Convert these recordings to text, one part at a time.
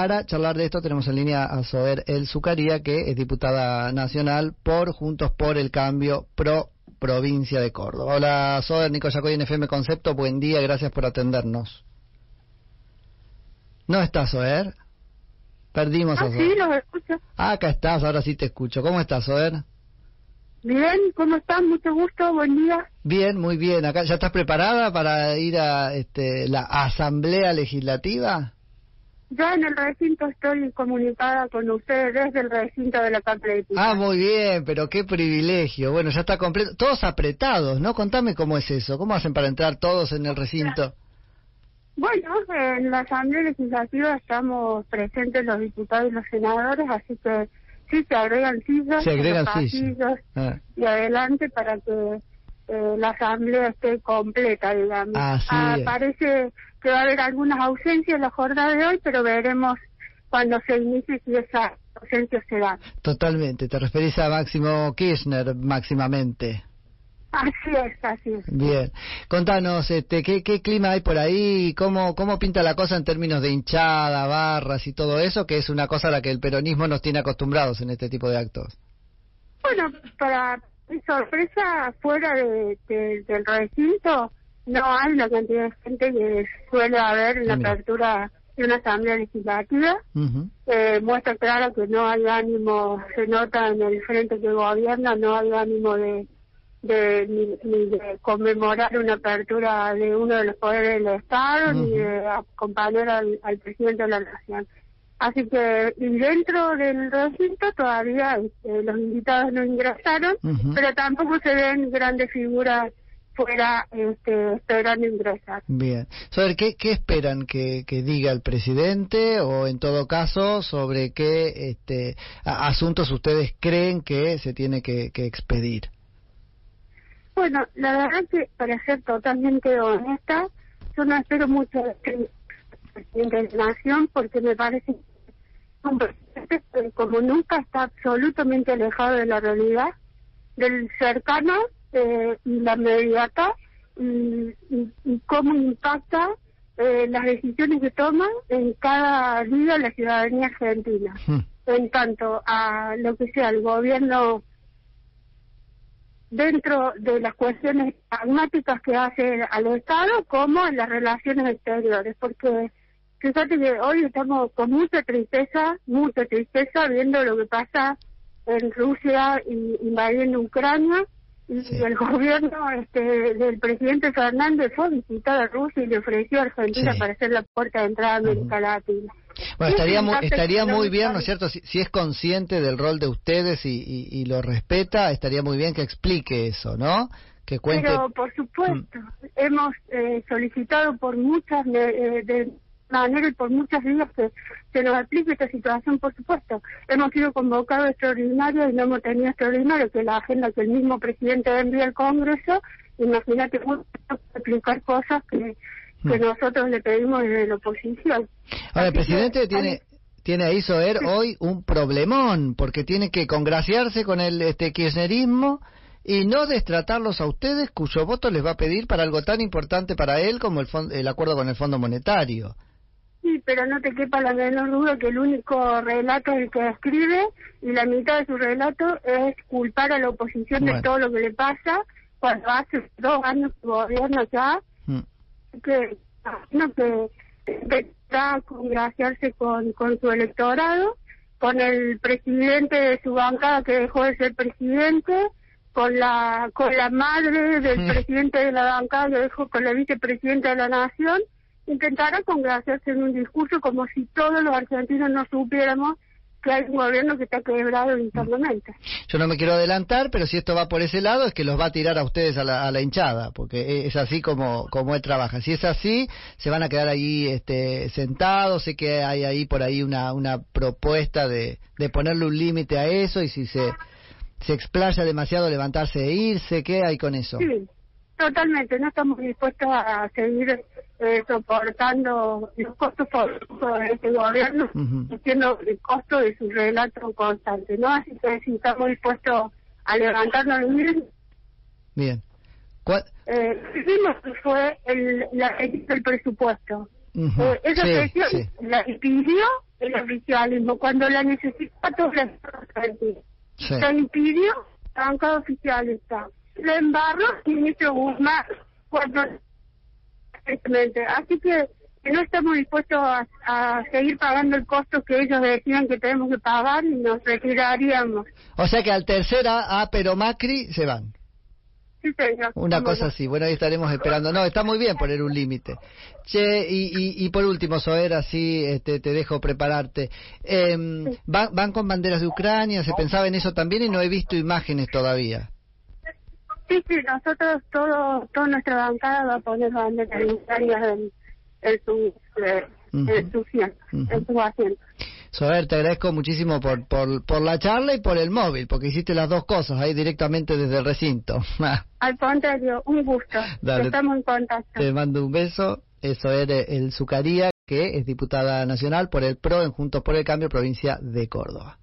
Para charlar de esto tenemos en línea a Sober El Zucaría, que es diputada nacional por Juntos por el Cambio Pro Provincia de Córdoba. Hola Sober, Nico Yacoy en FM Concepto, buen día, gracias por atendernos. ¿No estás, Sober? Perdimos ah, a Sí, lo escucho. Ah, acá estás, ahora sí te escucho. ¿Cómo estás, Sober? Bien, ¿cómo estás? Mucho gusto, buen día. Bien, muy bien. Acá ya estás preparada para ir a este, la Asamblea Legislativa. Ya en el recinto estoy comunicada con ustedes desde el recinto de la Cámara de Ah, muy bien, pero qué privilegio. Bueno, ya está completo. Todos apretados, ¿no? Contame cómo es eso. ¿Cómo hacen para entrar todos en el recinto? Bueno, en la Asamblea Legislativa estamos presentes los diputados y los senadores, así que sí, se agregan sillas, se agregan sillas ah. y adelante para que eh, la Asamblea esté completa, digamos. Ah, parece que va a haber algunas ausencias en la jornada de hoy, pero veremos cuando se inicie si esa ausencia se da. Totalmente, te referís a Máximo Kirchner máximamente. Así es, así es. Bien. Contanos, este, ¿qué, ¿qué clima hay por ahí? ¿Cómo, ¿Cómo pinta la cosa en términos de hinchada, barras y todo eso? Que es una cosa a la que el peronismo nos tiene acostumbrados en este tipo de actos. Bueno, para mi sorpresa, fuera de, del recinto, no hay la cantidad de gente que suele haber en la apertura de una asamblea legislativa. eh, muestra claro que no hay ánimo, se nota en el frente que gobierna, no hay ánimo de de ni, de conmemorar una apertura de uno de los poderes del Estado ni de acompañar al, presidente de la nación. Así que y dentro del recinto todavía este, los invitados no ingresaron, pero tampoco se ven grandes figuras fuera este, esperando ingresar. Bien. Sobre qué, qué esperan que, que diga el presidente o en todo caso sobre qué este, asuntos ustedes creen que se tiene que expedir. Bueno, la verdad que para ser totalmente honesta, yo no espero mucho del presidente de la Nación porque me parece que un presidente como nunca está absolutamente alejado de la realidad, del cercano eh, y la inmediata y, cómo impacta eh, las decisiones que toma en cada día la ciudadanía argentina. Hmm. En tanto a lo que sea el gobierno dentro de las cuestiones pragmáticas que hace al Estado como en las relaciones exteriores, porque fíjate que hoy estamos con mucha tristeza, mucha tristeza viendo lo que pasa en Rusia y invadiendo Ucrania y el gobierno este, del presidente Fernández fue a visitar a Rusia y le ofreció a Argentina para hacer la puerta de entrada a América Latina. Bueno, estaría, muy, estaría muy bien, ¿no es cierto? Si, es consciente del rol de ustedes y, lo respeta, estaría muy bien que explique eso, ¿no? Que cuente... Pero, por supuesto, mm. hemos eh, solicitado por muchas eh, de manera y por muchas vías que se nos explique esta situación, por supuesto. Hemos sido convocados extraordinarios y no hemos tenido extraordinario, que la agenda que el mismo presidente envía al Congreso, imagínate, explicar cosas que que hmm. nosotros le pedimos desde la oposición. Ahora, el presidente tiene tiene ahí Soer hoy un problemón porque tiene que congraciarse con el este kirchnerismo y no destratarlos a ustedes cuyo voto les va a pedir para algo tan importante para él como el, el acuerdo con el Fondo Monetario. Sí, pero no te quepa la menor duda que el único relato el que escribe y la mitad de su relato es culpar a la oposición de todo lo que le pasa cuando hace dos años su gobierno ya. Que no que está congraciarse con, con su electorado, con el presidente de su bancada que dejó de ser presidente, con la con la madre del mm. presidente de la bancada que dejó con la vicepresidenta de la nación, intentará congraciarse en un discurso como si todos los argentinos no supiéramos que hay un gobierno que está quebrado internamente. Yo no me quiero adelantar, pero si esto va por ese lado es que los va a tirar a ustedes a la, hinchada, porque es así como, como él trabaja. Si es así, se van a quedar ahí este, sentados, sé que hay ahí por ahí una, una propuesta de, de ponerle un límite a eso y si se, se explaya demasiado levantarse e irse, ¿qué hay con eso? Sí, totalmente, no estamos dispuestos a seguir eh, soportando los costos por, este gobierno, siendo el costo de su relato constante, ¿no? Así que si estamos dispuestos a levantarnos y Bien. ¿Cuál? Eh, fue el, la, el presupuesto. Eh, esa sí, la pidió el oficialismo cuando la necesita todo la Sí. Se impidió la bancada oficialista. Le embarró el ministro Guzmán cuando Así que no estamos dispuestos a, a seguir pagando el costo que ellos decían que tenemos que pagar y nos retiraríamos. O sea que al tercer A, pero Macri se van. Sí, señor. Una cosa así, bueno, ahí estaremos esperando. No, está muy bien poner un límite. Che, y, y, y por último, Soer, así este, te dejo prepararte. Van, van con banderas de Ucrania, se pensaba en eso también y no he visto imágenes todavía. Sí, sí, nosotros, todo, toda nuestra bancada va a poner banderas unitarias en, en su, eh, en su asiento, en sus asientos. Soer, te agradezco muchísimo por, por, por la charla y por el móvil, porque hiciste las dos cosas ahí directamente desde el recinto. Al contrario, un gusto. Dale. Estamos en contacto. Te mando un beso. Eso es el Zucaría, que es diputada nacional por el PRO en Juntos por el Cambio, provincia de Córdoba.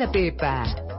La Pepa!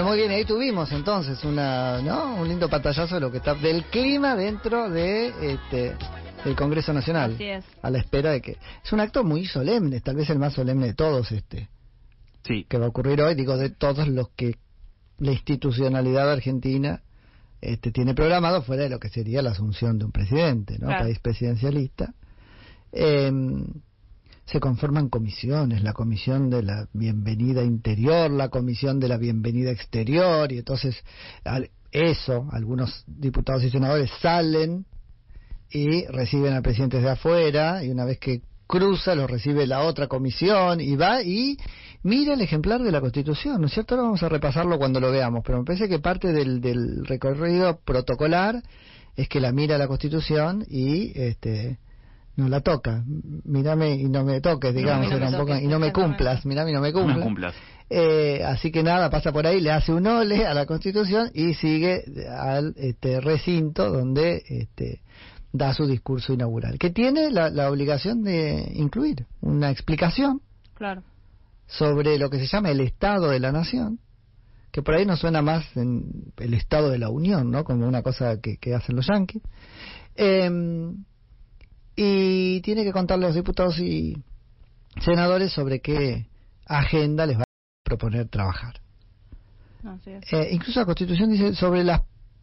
Bueno, muy bien, ahí tuvimos entonces una, ¿no? un lindo pantallazo de lo que está del clima dentro de este del Congreso Nacional. Así es. A la espera de que es un acto muy solemne, tal vez el más solemne de todos este Sí, que va a ocurrir hoy, digo de todos los que la institucionalidad argentina este tiene programado fuera de lo que sería la asunción de un presidente, ¿no? Claro. País presidencialista. Em, se conforman comisiones, la comisión de la bienvenida interior, la comisión de la bienvenida exterior, y entonces al- eso, algunos diputados y senadores salen y reciben al presidente desde afuera, y una vez que cruza lo recibe la otra comisión y va y mira el ejemplar de la Constitución, ¿no es cierto? Ahora vamos a repasarlo cuando lo veamos, pero me parece que parte del, del recorrido protocolar es que la mira la Constitución y este no la toca. Mírame y no me toques, digamos, no me era un poco- toques, y no me cumplas, mírame y no me no cumplas. me cumplas. Eh, así que nada, pasa por ahí, le hace un ole a la Constitución y sigue al este, recinto donde este, da su discurso inaugural, que tiene la, la obligación de incluir una explicación Claro. sobre lo que se llama el Estado de la Nación, que por ahí nos suena más en el Estado de la Unión, ¿no? Como una cosa que, que hacen los yanquis. Eh, y tiene que contarle a los diputados y senadores sobre qué agenda les va a proponer trabajar. Así es. Eh, incluso la Constitución dice sobre las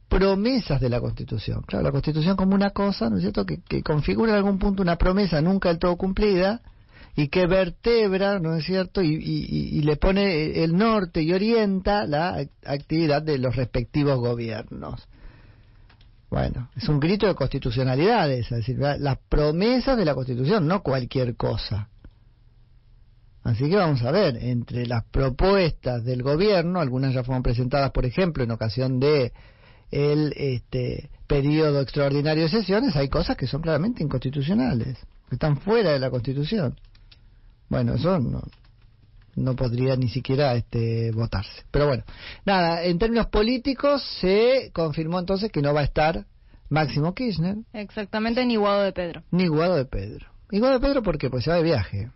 promesas de la Constitución. Claro, la Constitución como una cosa, ¿no es cierto?, que, que configura en algún punto una promesa nunca del todo cumplida y que vertebra, ¿no es cierto?, y, y- le pone el norte y orienta la act- actividad de los respectivos gobiernos. Bueno, es un grito de constitucionalidad, es decir, las promesas de la Constitución, no cualquier cosa. Así que vamos a ver, entre las propuestas del gobierno, algunas ya fueron presentadas, por ejemplo, en ocasión de el este, periodo extraordinario de sesiones, hay cosas que son claramente inconstitucionales, que están fuera de la Constitución. Bueno, eso no, no podría ni siquiera este, votarse. Pero bueno, nada, en términos políticos se confirmó entonces que no va a estar Máximo Kirchner Exactamente, ni Guado de Pedro. ni Guado de Pedro. ¿Y Guado de Pedro por qué? Pues se va de viaje.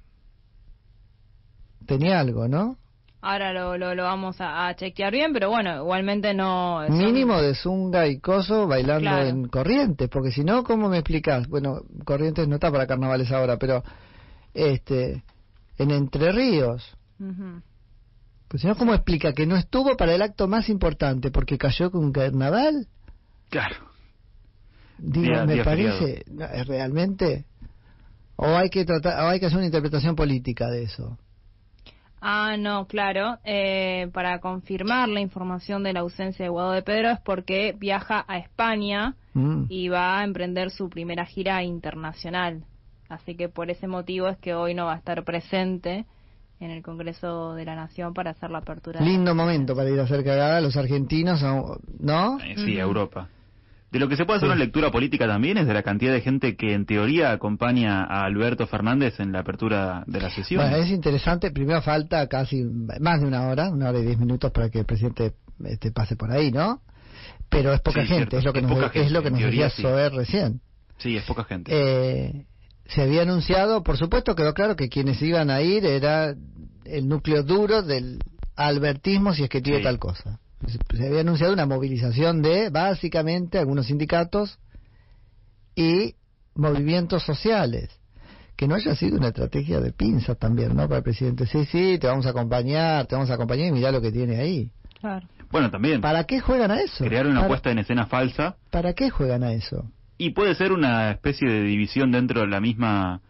Tenía algo, ¿no? Ahora lo, lo, lo vamos a, a chequear bien, pero bueno, igualmente no... son- Mínimo de zunga y coso bailando Claro. en Corrientes, porque si no, ¿cómo me explicás? Bueno, Corrientes no está para carnavales ahora, pero este en Entre Ríos. Ujú. Pues si no, ¿cómo explica que no estuvo para el acto más importante porque cayó con un carnaval? Claro. Digo, Día- me día parece, ¿es realmente o hay que tratar, o hay que hacer una interpretación política de eso. Ah, no, claro. Eh, para confirmar la información de la ausencia de Guado de Pedro es porque viaja a España Mm. y va a emprender su primera gira internacional. Así que por ese motivo es que hoy no va a estar presente en el Congreso de la Nación para hacer la apertura. de- Lindo momento para ir a hacer cagada los argentinos, ¿no? Eh, sí, Ujú. Europa. De lo que se puede hacer Sí. una lectura política también es de la cantidad de gente que en teoría acompaña a Alberto Fernández en la apertura de la sesión. Bueno, es interesante. Primero falta casi más de una hora, una hora y diez minutos para que el presidente este, pase por ahí, ¿no? Pero es poca Sí, gente, cierto. es lo que Es nos, es lo que nos teoría, decía sí. Sober recién. Sí, es poca gente. Eh, se había anunciado, por supuesto, quedó claro que quienes iban a ir era el núcleo duro del albertismo, si es que tiene Sí. tal cosa. Se, había anunciado una movilización de, básicamente, algunos sindicatos y movimientos sociales. Que no haya sido una estrategia de pinza también, ¿no? Para el presidente. Sí, sí, te vamos a acompañar, te vamos a acompañar y mirá lo que tiene ahí. Claro. Bueno, también ¿Para qué juegan a eso? crear una ¿Para, puesta en escena falsa ¿Para qué juegan a eso? Y puede ser una especie de división dentro de la misma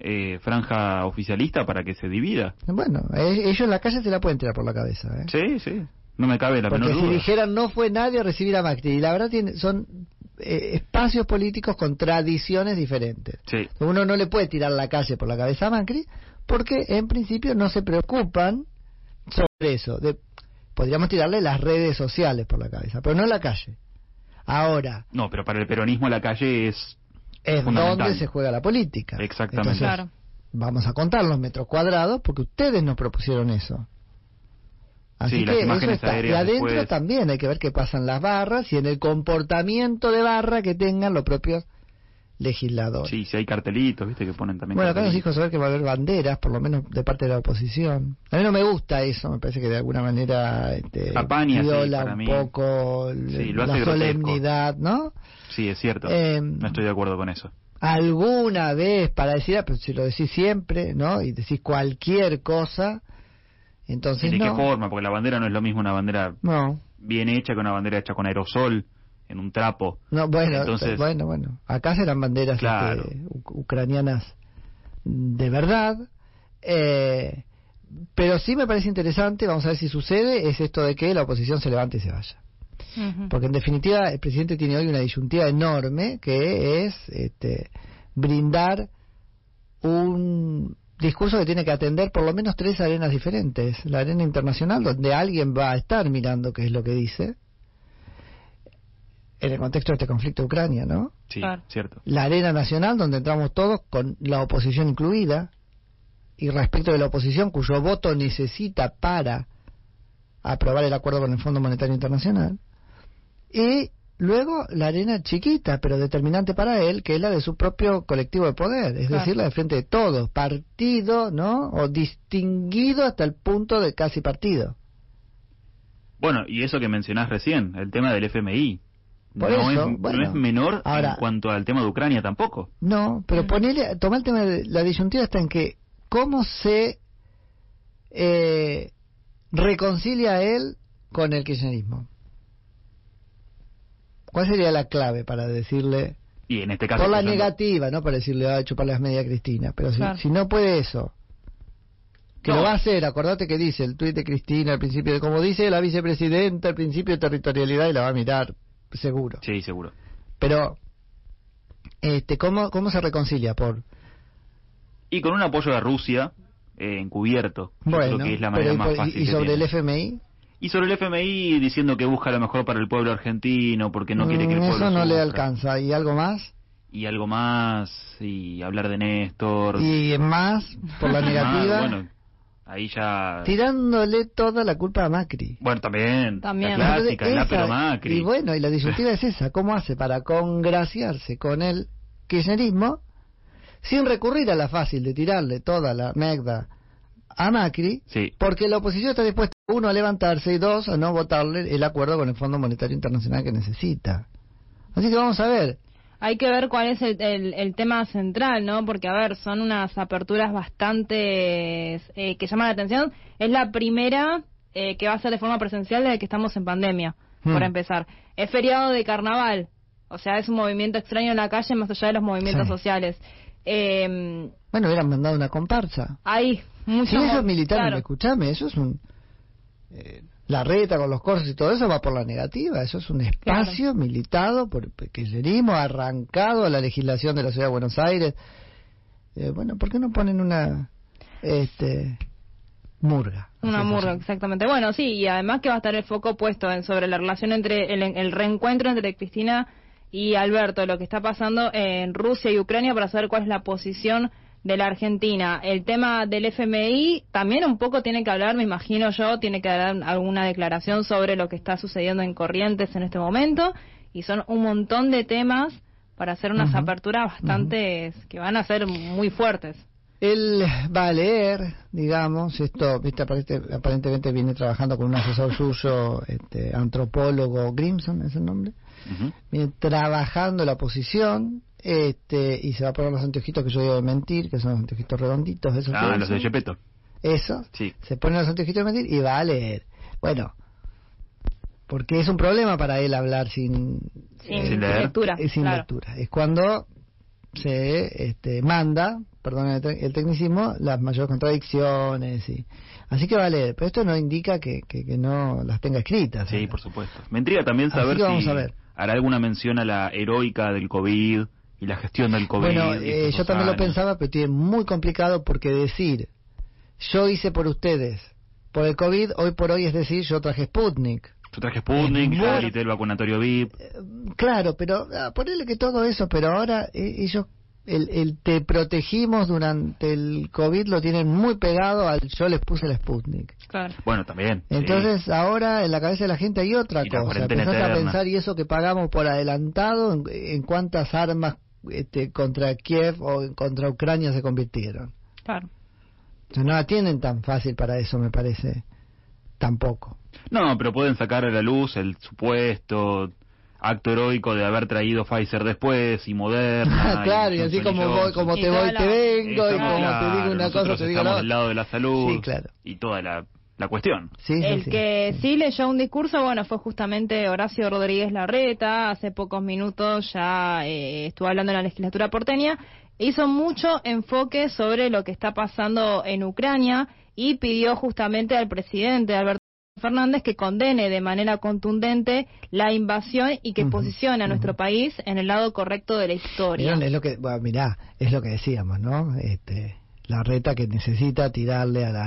eh, franja oficialista para que se divida. Bueno, eh, ellos en la calle se la pueden tirar por la cabeza, ¿eh? Sí, sí. No me cabe la Porque menor si duda. dijeran no fue nadie a recibir a Macri, y la verdad tiene, son eh, espacios políticos con tradiciones diferentes. Sí. Uno no le puede tirar la calle por la cabeza a Macri porque en principio no se preocupan sobre eso. De, podríamos tirarle las redes sociales por la cabeza, pero no la calle. Ahora, No, pero para el peronismo la calle es es donde se juega la política. Exactamente. Entonces, Claro. vamos a contar los metros cuadrados porque ustedes nos propusieron eso. Así Sí, que las imágenes eso está. Y adentro después. también hay que ver qué pasan las barras y en el comportamiento de barra que tengan los propios legisladores. Sí, si hay cartelitos, viste, que ponen también bueno, acá nos dijo saber que va a haber banderas, por lo menos de parte de la oposición. A mí no me gusta eso, me parece que de alguna manera este, Apaña, sí, viola para un mí. poco Sí, lo la solemnidad, ¿no? Sí, es cierto. Eh, no estoy de acuerdo con eso. alguna vez para decir, ah, pero si lo decís siempre, ¿no? Y decís cualquier cosa, entonces ¿Y de no. qué forma? Porque la bandera no es lo mismo una bandera No, bien hecha que una bandera hecha con aerosol, en un trapo. no, bueno, Entonces- bueno, bueno. Acá serán banderas Claro. este, ucranianas de verdad. Eh, pero sí me parece interesante, vamos a ver si sucede, es esto de que la oposición se levante y se vaya. Porque en definitiva el presidente tiene hoy una disyuntiva enorme que es este, brindar un discurso que tiene que atender por lo menos tres arenas diferentes. La arena internacional, donde alguien va a estar mirando qué es lo que dice, en el contexto de este conflicto de Ucrania, ¿no? Sí, Claro. cierto. La arena nacional, donde entramos todos con la oposición incluida, y respecto de la oposición cuyo voto necesita para aprobar el acuerdo con el Fondo Monetario Internacional, y luego la arena chiquita, pero determinante para él, que es la de su propio colectivo de poder, es Claro. decir, la de frente de todos, partido, ¿no? O distinguido hasta el punto de casi partido. Bueno, y eso que mencionás recién, el tema del FMI. Por no, eso, es, bueno. no es menor Ahora- en cuanto al tema de Ucrania tampoco. No, pero ponele, toma el tema de la disyuntiva está en que cómo se eh, reconcilia él con el kirchnerismo. ¿Cuál sería la clave para decirle, Y en este caso... por la apoyando- negativa, no para decirle, a chuparle las medias a Cristina, pero si, Claro. si no puede eso, que No. lo va a hacer, acordate que dice el tuit de Cristina al principio, de como dice la vicepresidenta al principio de territorialidad y la va a mirar, seguro. Sí, seguro. Pero, este, ¿cómo, ¿cómo se reconcilia? Por, Y con un apoyo de Rusia eh, encubierto. Bueno, creo que es la pero manera y, más y- fácil y que sobre tiene. el FMI, Y sobre el FMI diciendo que busca lo mejor para el pueblo argentino porque no quiere que el Mm, pueblo eso no le alcanza. ¿Y algo más? Y algo más, y hablar de Néstor. ¿Y más por la negativa? bueno, ahí ya... Tirándole toda la culpa a Macri. Bueno, también, También. la clásica, Entonces, la esa- pero Macri. Y bueno, y la disyuntiva es esa. ¿Cómo hace para congraciarse con el kirchnerismo sin recurrir a la fácil de tirarle toda la merda a Macri, Sí. porque la oposición está dispuesta, uno, a levantarse y dos, a no votarle el acuerdo con el Fondo Monetario Internacional que necesita. Así que vamos a ver. Hay que ver cuál es el, el- el tema central, ¿no? Porque, a ver, son unas aperturas bastante eh, que llaman la atención. Es la primera eh, que va a ser de forma presencial desde que estamos en pandemia, Hmm. por empezar. Es feriado de carnaval, o sea, es un movimiento extraño en la calle más allá de los movimientos Sí. sociales. Eh, Bueno, hubieran mandado una comparsa. hay muchos... Si esos mo- militares, claro. escuchame, eso es un... eh, la reta con los corsos y todo eso va por la negativa. Eso es un espacio militado por kirchnerismo, arrancado a la legislación de la Ciudad de Buenos Aires. Eh, bueno, ¿por qué no ponen una este murga? Una murga, exactamente. Bueno, sí, y además que va a estar el foco puesto en, sobre la relación entre el, el reencuentro entre Cristina y Alberto, lo que está pasando en Rusia y Ucrania para saber cuál es la posición de la Argentina. El tema del FMI también un poco tiene que hablar, me imagino yo, tiene que dar alguna declaración sobre lo que está sucediendo en Corrientes en este momento y son un montón de temas para hacer unas aperturas bastante que van a ser muy fuertes. Él va a leer, digamos, esto, viste, aparente- aparentemente viene trabajando con un asesor suyo, este, antropólogo Grimson, ¿es el nombre? Viene trabajando la posición este y se va a poner los anteojitos que yo digo de mentir, que son los anteojitos redonditos, esos Ah, los de. Gepetto. Eso, Sí. se pone los anteojitos de mentir y va a leer. Bueno, porque es un problema para él hablar sin, Sin, eh, Sin leer. lectura. eh, sin claro. lectura. Es cuando se este, manda, perdón el, tec- el tecnicismo, las mayores contradicciones. y Así que va a leer, pero esto no indica que, que, que no las tenga escritas. Sí, ¿eh? por supuesto. Me intriga también saber si ver. hará alguna mención a la heroica del COVID y la gestión del COVID. Bueno, eh, yo también lo pensaba, pero tiene muy complicado porque decir yo hice por ustedes por el COVID, hoy por hoy es decir yo traje Sputnik. Yo traje Sputnik, yo el vacunatorio VIP. Claro, pero ah, ponerle que todo eso, pero ahora eh, ellos, el, el te protegimos durante el COVID lo tienen muy pegado al yo les puse el Sputnik. Claro. Bueno, también. sí. Entonces ahora en la cabeza de la gente hay otra Y cosa. Empezás a pensar y eso que pagamos por adelantado, en, en cuántas armas este, contra Kiev o en- contra Ucrania se convirtieron. Claro. Entonces, no la tienen tan fácil para eso, me parece. Tampoco. No, pero pueden sacar a la luz el supuesto acto heroico de haber traído Pfizer después y Moderna. claro, y así como voy, Johnson. como Y te toda voy, la- te vengo, y como claro, te digo una cosa, te digo estamos la del otra. lado de la salud Sí, claro. y toda la, la cuestión. Sí, sí, El sí. que sí leyó un discurso, bueno, fue justamente Horacio Rodríguez Larreta, hace pocos minutos ya eh, estuvo hablando en la legislatura porteña, hizo mucho enfoque sobre lo que está pasando en Ucrania y pidió justamente al presidente Alberto Fernández que condene de manera contundente la invasión y que Ujú, posicione a nuestro país en el lado correcto de la historia. Vieron, Es lo que, bueno, mirá, es lo que decíamos, ¿no? Este, la reta que necesita tirarle a la